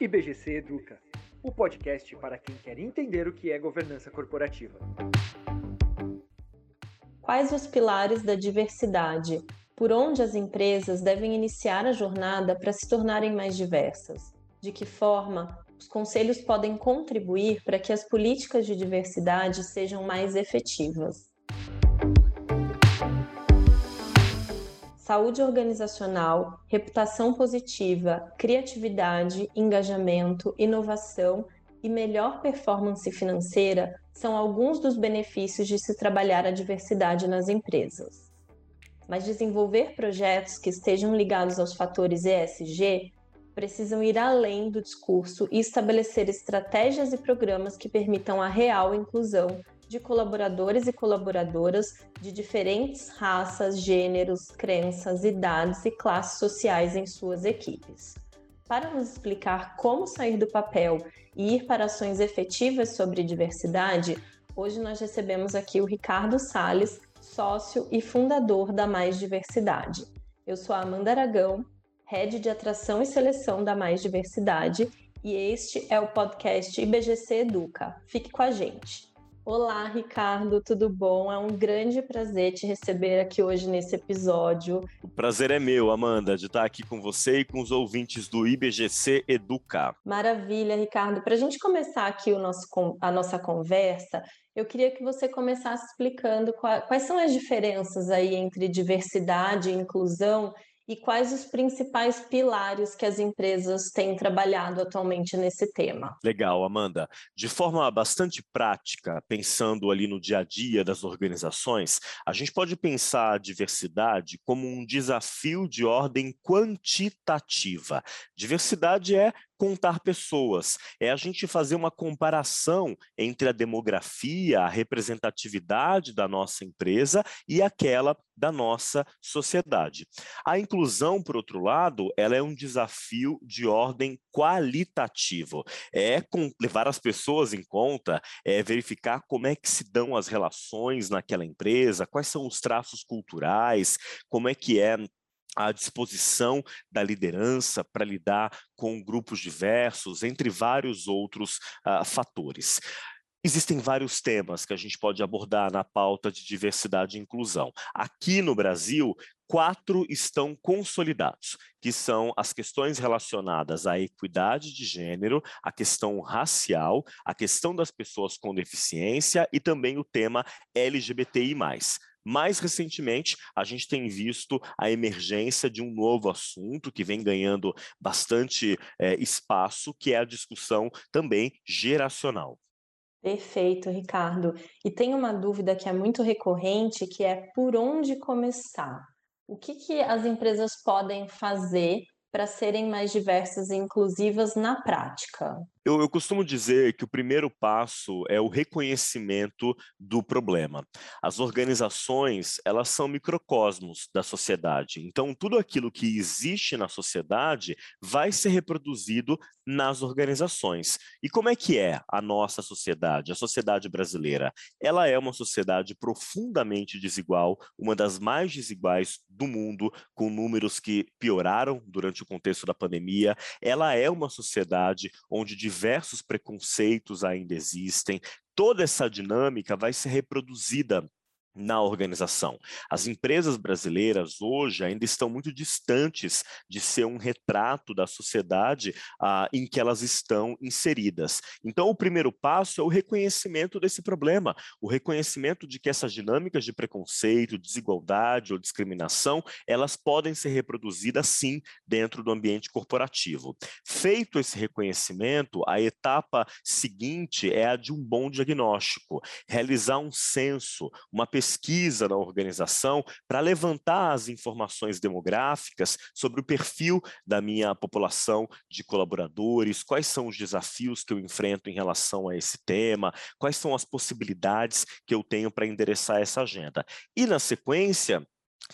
IBGC Educa, o podcast para quem quer entender o que é governança corporativa. Quais os pilares da diversidade? Por onde as empresas devem iniciar a jornada para se tornarem mais diversas? De que forma os conselhos podem contribuir para que as políticas de diversidade sejam mais efetivas? Saúde organizacional, reputação positiva, criatividade, engajamento, inovação e melhor performance financeira são alguns dos benefícios de se trabalhar a diversidade nas empresas. Mas desenvolver projetos que estejam ligados aos fatores ESG precisam ir além do discurso e estabelecer estratégias e programas que permitam a real inclusão de colaboradores e colaboradoras de diferentes raças, gêneros, crenças, idades e classes sociais em suas equipes. Para nos explicar como sair do papel e ir para ações efetivas sobre diversidade, hoje nós recebemos aqui o Ricardo Sales, sócio e fundador da Mais Diversidade. Eu sou a Amanda Aragão, head de atração e seleção da Mais Diversidade, e este é o podcast IBGC Educa. Fique com a gente. Olá, Ricardo, tudo bom? É um grande prazer te receber aqui hoje nesse episódio. O prazer é meu, Amanda, de estar aqui com você e com os ouvintes do IBGC Educa. Maravilha, Ricardo. Para a gente começar aqui o nosso, a nossa conversa, eu queria que você começasse explicando quais são as diferenças aí entre diversidade e inclusão e quais os principais pilares que as empresas têm trabalhado atualmente nesse tema. Legal, Amanda. De forma bastante prática, pensando ali no dia a dia das organizações, a gente pode pensar a diversidade como um desafio de ordem quantitativa. Diversidade é contar pessoas, é a gente fazer uma comparação entre a demografia, a representatividade da nossa empresa e aquela da nossa sociedade. A inclusão, por outro lado, ela é um desafio de ordem qualitativo. É levar as pessoas em conta, é verificar como é que se dão as relações naquela empresa, quais são os traços culturais, como é que é à disposição da liderança para lidar com grupos diversos, entre vários outros uh, fatores. Existem vários temas que a gente pode abordar na pauta de diversidade e inclusão. Aqui no Brasil, quatro estão consolidados, que são as questões relacionadas à equidade de gênero, a questão racial, a questão das pessoas com deficiência e também o tema LGBTI+. Mais recentemente, a gente tem visto a emergência de um novo assunto que vem ganhando bastante é, espaço, que é a discussão também geracional. Perfeito, Ricardo. E tem uma dúvida que é muito recorrente, que é por onde começar? O que, que as empresas podem fazer para serem mais diversas e inclusivas na prática? Eu, eu, costumo dizer que o primeiro passo é o reconhecimento do problema. As organizações, elas são microcosmos da sociedade. Então, tudo aquilo que existe na sociedade vai ser reproduzido nas organizações. E como é que é a nossa sociedade, a sociedade brasileira? Ela é uma sociedade profundamente desigual, uma das mais desiguais do mundo, com números que pioraram durante o contexto da pandemia. Ela é uma sociedade onde diversos preconceitos ainda existem, toda essa dinâmica vai ser reproduzida na organização. As empresas brasileiras hoje ainda estão muito distantes de ser um retrato da sociedade ah, em que elas estão inseridas. Então, o primeiro passo é o reconhecimento desse problema, o reconhecimento de que essas dinâmicas de preconceito, desigualdade ou discriminação, elas podem ser reproduzidas sim dentro do ambiente corporativo. Feito esse reconhecimento, a etapa seguinte é a de um bom diagnóstico, realizar um censo, uma pesquisa pesquisa na organização para levantar as informações demográficas sobre o perfil da minha população de colaboradores, quais são os desafios que eu enfrento em relação a esse tema, quais são as possibilidades que eu tenho para endereçar essa agenda. E na sequência,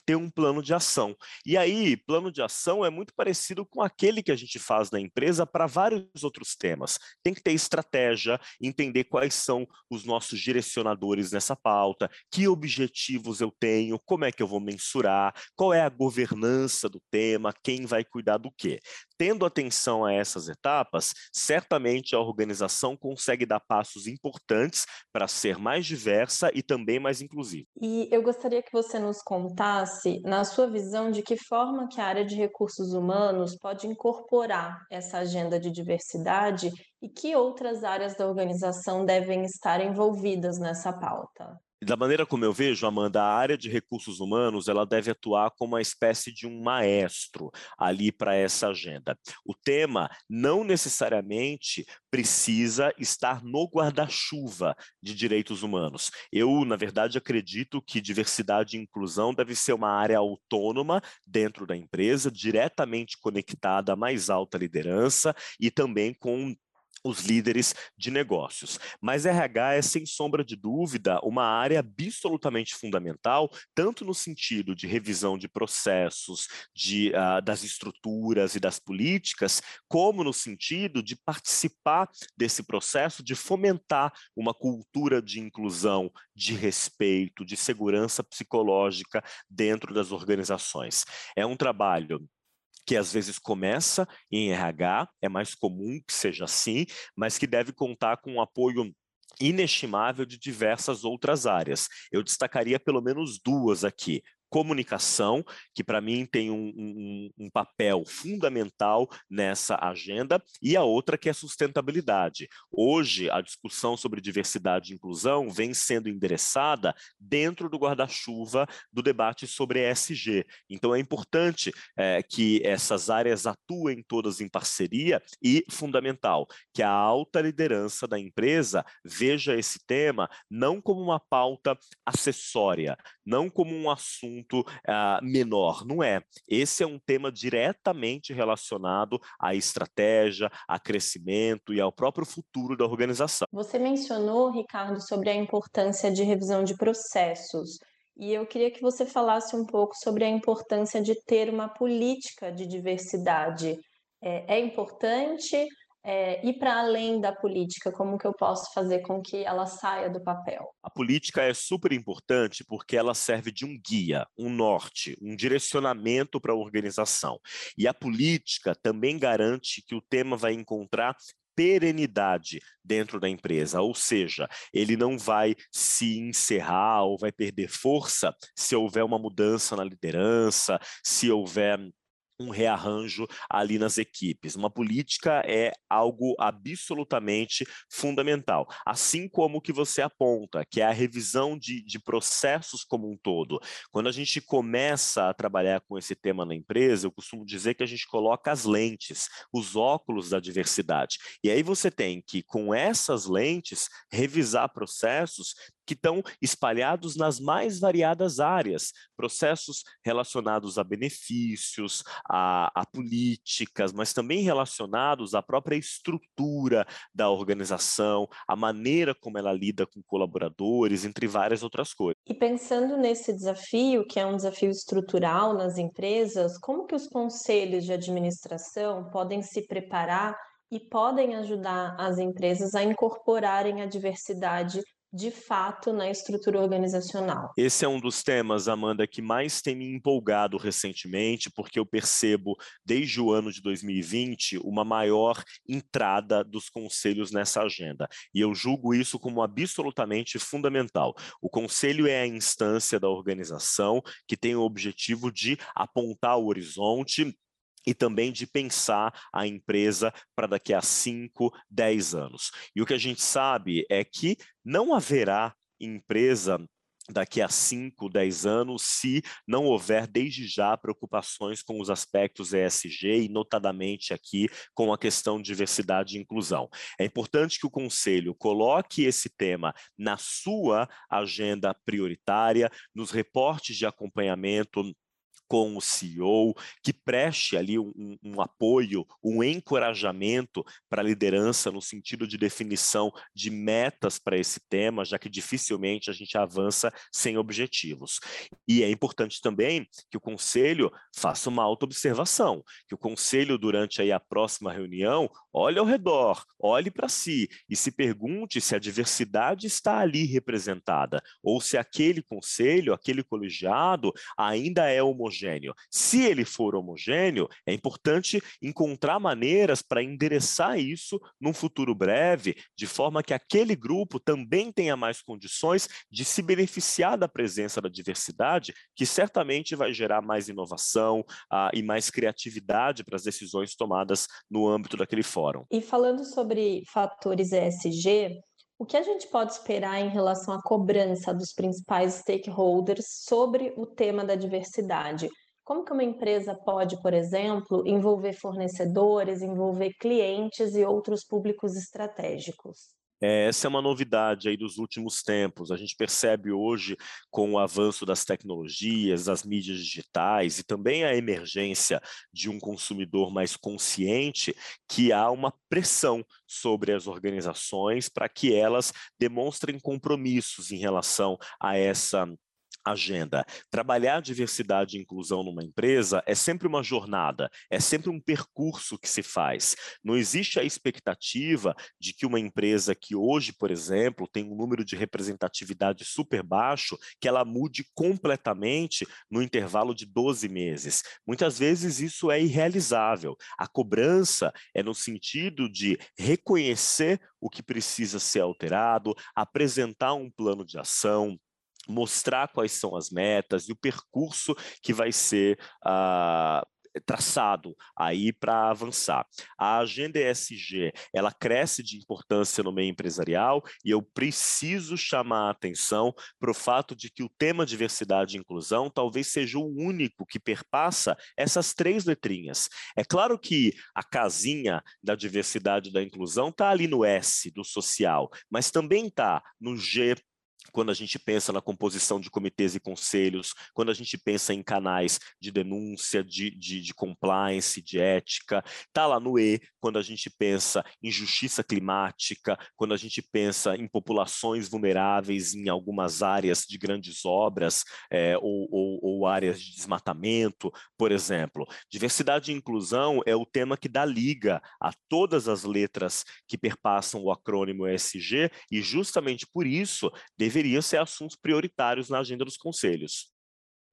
ter um plano de ação. E aí, plano de ação é muito parecido com aquele que a gente faz na empresa para vários outros temas. Tem que ter estratégia, entender quais são os nossos direcionadores nessa pauta, que objetivos eu tenho, como é que eu vou mensurar, qual é a governança do tema, quem vai cuidar do quê. Tendo atenção a essas etapas, certamente a organização consegue dar passos importantes para ser mais diversa e também mais inclusiva. E eu gostaria que você nos contasse, na sua visão, de que forma que a área de recursos humanos pode incorporar essa agenda de diversidade e que outras áreas da organização devem estar envolvidas nessa pauta. Da maneira como eu vejo, Amanda, a área de recursos humanos ela deve atuar como uma espécie de um maestro ali para essa agenda. O tema não necessariamente precisa estar no guarda-chuva de direitos humanos. Eu, na verdade, acredito que diversidade e inclusão deve ser uma área autônoma dentro da empresa, diretamente conectada à mais alta liderança e também com os líderes de negócios. Mas RH é, sem sombra de dúvida, uma área absolutamente fundamental, tanto no sentido de revisão de processos, de, uh, das estruturas e das políticas, como no sentido de participar desse processo, de fomentar uma cultura de inclusão, de respeito, de segurança psicológica dentro das organizações. É um trabalho que às vezes começa em RH, é mais comum que seja assim, mas que deve contar com um apoio inestimável de diversas outras áreas. Eu destacaria pelo menos duas aqui comunicação, que para mim tem um, um, um, papel fundamental nessa agenda, e a outra que é sustentabilidade. Hoje, a discussão sobre diversidade e inclusão vem sendo endereçada dentro do guarda-chuva do debate sobre ESG. Então, é importante é, que essas áreas atuem todas em parceria e, fundamental, que a alta liderança da empresa veja esse tema não como uma pauta acessória, não como um assunto uh, menor, não é. Esse é um tema diretamente relacionado à estratégia, a crescimento e ao próprio futuro da organização. Você mencionou, Ricardo, sobre a importância de revisão de processos. E eu queria que você falasse um pouco sobre a importância de ter uma política de diversidade. É, é importante é, ir para além da política? Como que eu posso fazer com que ela saia do papel? A política é super importante porque ela serve de um guia, um norte, um direcionamento para a organização. E a política também garante que o tema vai encontrar perenidade dentro da empresa, ou seja, ele não vai se encerrar ou vai perder força se houver uma mudança na liderança, se houver um rearranjo ali nas equipes. Uma política é algo absolutamente fundamental, assim como o que você aponta, que é a revisão de, de processos como um todo. Quando a gente começa a trabalhar com esse tema na empresa, eu costumo dizer que a gente coloca as lentes, os óculos da diversidade. E aí você tem que, com essas lentes, revisar processos que estão espalhados nas mais variadas áreas, processos relacionados a benefícios, a, a, políticas, mas também relacionados à própria estrutura da organização, a maneira como ela lida com colaboradores, entre várias outras coisas. E pensando nesse desafio, que é um desafio estrutural nas empresas, como que os conselhos de administração podem se preparar e podem ajudar as empresas a incorporarem a diversidade de fato na estrutura organizacional. Esse é um dos temas, Amanda, que mais tem me empolgado recentemente, porque eu percebo desde o ano de 2020 uma maior entrada dos conselhos nessa agenda. E eu julgo isso como absolutamente fundamental. O conselho é a instância da organização que tem o objetivo de apontar o horizonte e também de pensar a empresa para daqui a 5, 10 anos. E o que a gente sabe é que não haverá empresa daqui a 5, 10 anos, se não houver desde já preocupações com os aspectos ESG e notadamente aqui com a questão de diversidade e inclusão. É importante que o conselho coloque esse tema na sua agenda prioritária, nos reportes de acompanhamento com o CEO, que preste ali um, um apoio, um encorajamento para a liderança no sentido de definição de metas para esse tema, já que dificilmente a gente avança sem objetivos. E é importante também que o conselho faça uma autoobservação, que o conselho, durante aí a próxima reunião, olhe ao redor, olhe para si e se pergunte se a diversidade está ali representada, ou se aquele conselho, aquele colegiado ainda é homogêneo. Se ele for homogêneo, é importante encontrar maneiras para endereçar isso num futuro breve, de forma que aquele grupo também tenha mais condições de se beneficiar da presença da diversidade, que certamente vai gerar mais inovação uh, e mais criatividade para as decisões tomadas no âmbito daquele fórum. E falando sobre fatores ESG, o que a gente pode esperar em relação à cobrança dos principais stakeholders sobre o tema da diversidade? Como que uma empresa pode, por exemplo, envolver fornecedores, envolver clientes e outros públicos estratégicos? É, essa é uma novidade aí dos últimos tempos. A gente percebe hoje, com o avanço das tecnologias, das mídias digitais e também a emergência de um consumidor mais consciente, que há uma pressão sobre as organizações para que elas demonstrem compromissos em relação a essa agenda. Trabalhar diversidade e inclusão numa empresa é sempre uma jornada, é sempre um percurso que se faz. Não existe a expectativa de que uma empresa que hoje, por exemplo, tem um número de representatividade super baixo, que ela mude completamente no intervalo de 12 meses. Muitas vezes isso é irrealizável. A cobrança é no sentido de reconhecer o que precisa ser alterado, apresentar um plano de ação, mostrar quais são as metas e o percurso que vai ser uh, traçado aí para avançar. A agenda ESG, ela cresce de importância no meio empresarial e eu preciso chamar a atenção para o fato de que o tema diversidade e inclusão talvez seja o único que perpassa essas três letrinhas. É claro que a casinha da diversidade e da inclusão está ali no S do social, mas também está no G quando a gente pensa na composição de comitês e conselhos, quando a gente pensa em canais de denúncia, de, de, de compliance, de ética, está lá no E, quando a gente pensa em justiça climática, quando a gente pensa em populações vulneráveis em algumas áreas de grandes obras é, ou, ou, ou áreas de desmatamento, por exemplo. Diversidade e inclusão é o tema que dá liga a todas as letras que perpassam o acrônimo ESG e justamente por isso deve deveriam ser assuntos prioritários na agenda dos conselhos.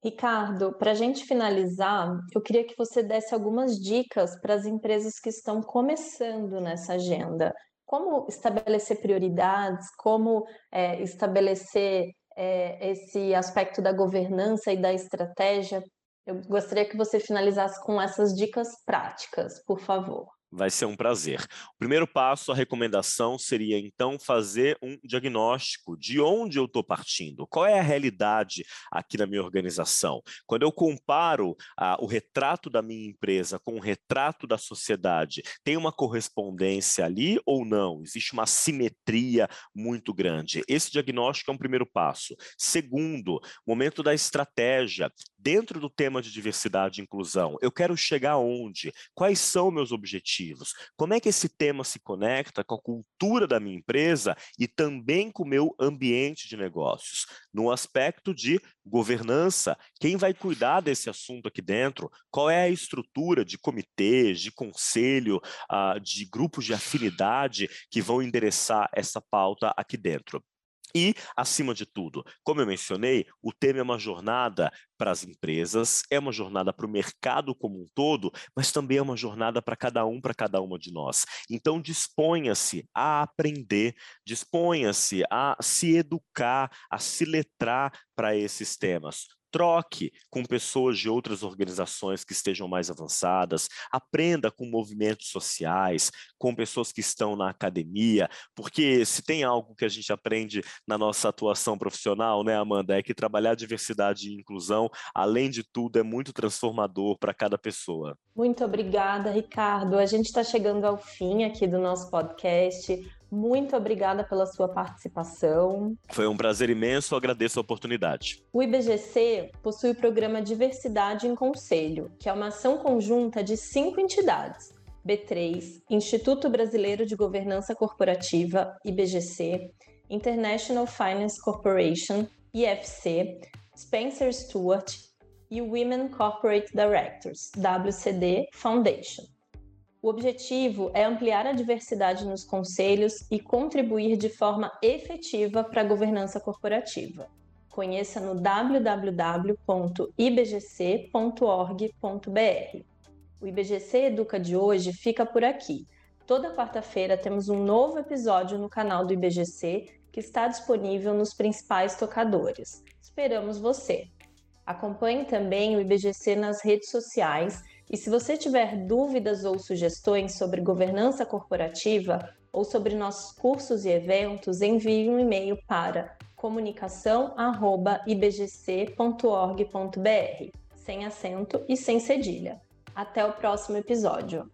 Ricardo, para a gente finalizar, eu queria que você desse algumas dicas para as empresas que estão começando nessa agenda. Como estabelecer prioridades, como é, estabelecer é, esse aspecto da governança e da estratégia. Eu gostaria que você finalizasse com essas dicas práticas, por favor. Vai ser um prazer. O primeiro passo, a recomendação seria então fazer um diagnóstico de onde eu estou partindo, qual é a realidade aqui na minha organização. Quando eu comparo ah, o retrato da minha empresa com o retrato da sociedade, tem uma correspondência ali ou não? Existe uma simetria muito grande. Esse diagnóstico é um primeiro passo. Segundo, momento da estratégia. Dentro do tema de diversidade e inclusão, eu quero chegar onde? Quais são meus objetivos? Como é que esse tema se conecta com a cultura da minha empresa e também com o meu ambiente de negócios? No aspecto de governança, quem vai cuidar desse assunto aqui dentro? Qual é a estrutura de comitês, de conselho, uh, de grupos de afinidade que vão endereçar essa pauta aqui dentro? E, acima de tudo, como eu mencionei, o tema é uma jornada para as empresas, é uma jornada para o mercado como um todo, mas também é uma jornada para cada um, para cada uma de nós. Então, disponha-se a aprender, disponha-se a se educar, a se letrar para esses temas troque com pessoas de outras organizações que estejam mais avançadas, aprenda com movimentos sociais, com pessoas que estão na academia, porque se tem algo que a gente aprende na nossa atuação profissional, né, Amanda, é que trabalhar diversidade e inclusão, além de tudo, é muito transformador para cada pessoa. Muito obrigada, Ricardo. A gente está chegando ao fim aqui do nosso podcast. Muito obrigada pela sua participação. Foi um prazer imenso, agradeço a oportunidade. O IBGC possui o programa Diversidade em Conselho, que é uma ação conjunta de cinco entidades: B3, Instituto Brasileiro de Governança Corporativa, IBGC, International Finance Corporation, IFC, Spencer Stuart e Women Corporate Directors, WCD Foundation. O objetivo é ampliar a diversidade nos conselhos e contribuir de forma efetiva para a governança corporativa. Conheça no www.ibgc.org.br. O IBGC Educa de hoje fica por aqui. Toda quarta-feira temos um novo episódio no canal do IBGC que está disponível nos principais tocadores. Esperamos você! Acompanhe também o IBGC nas redes sociais e se você tiver dúvidas ou sugestões sobre governança corporativa ou sobre nossos cursos e eventos, envie um e-mail para comunicação@ibgc.org.br, sem acento e sem cedilha. Até o próximo episódio.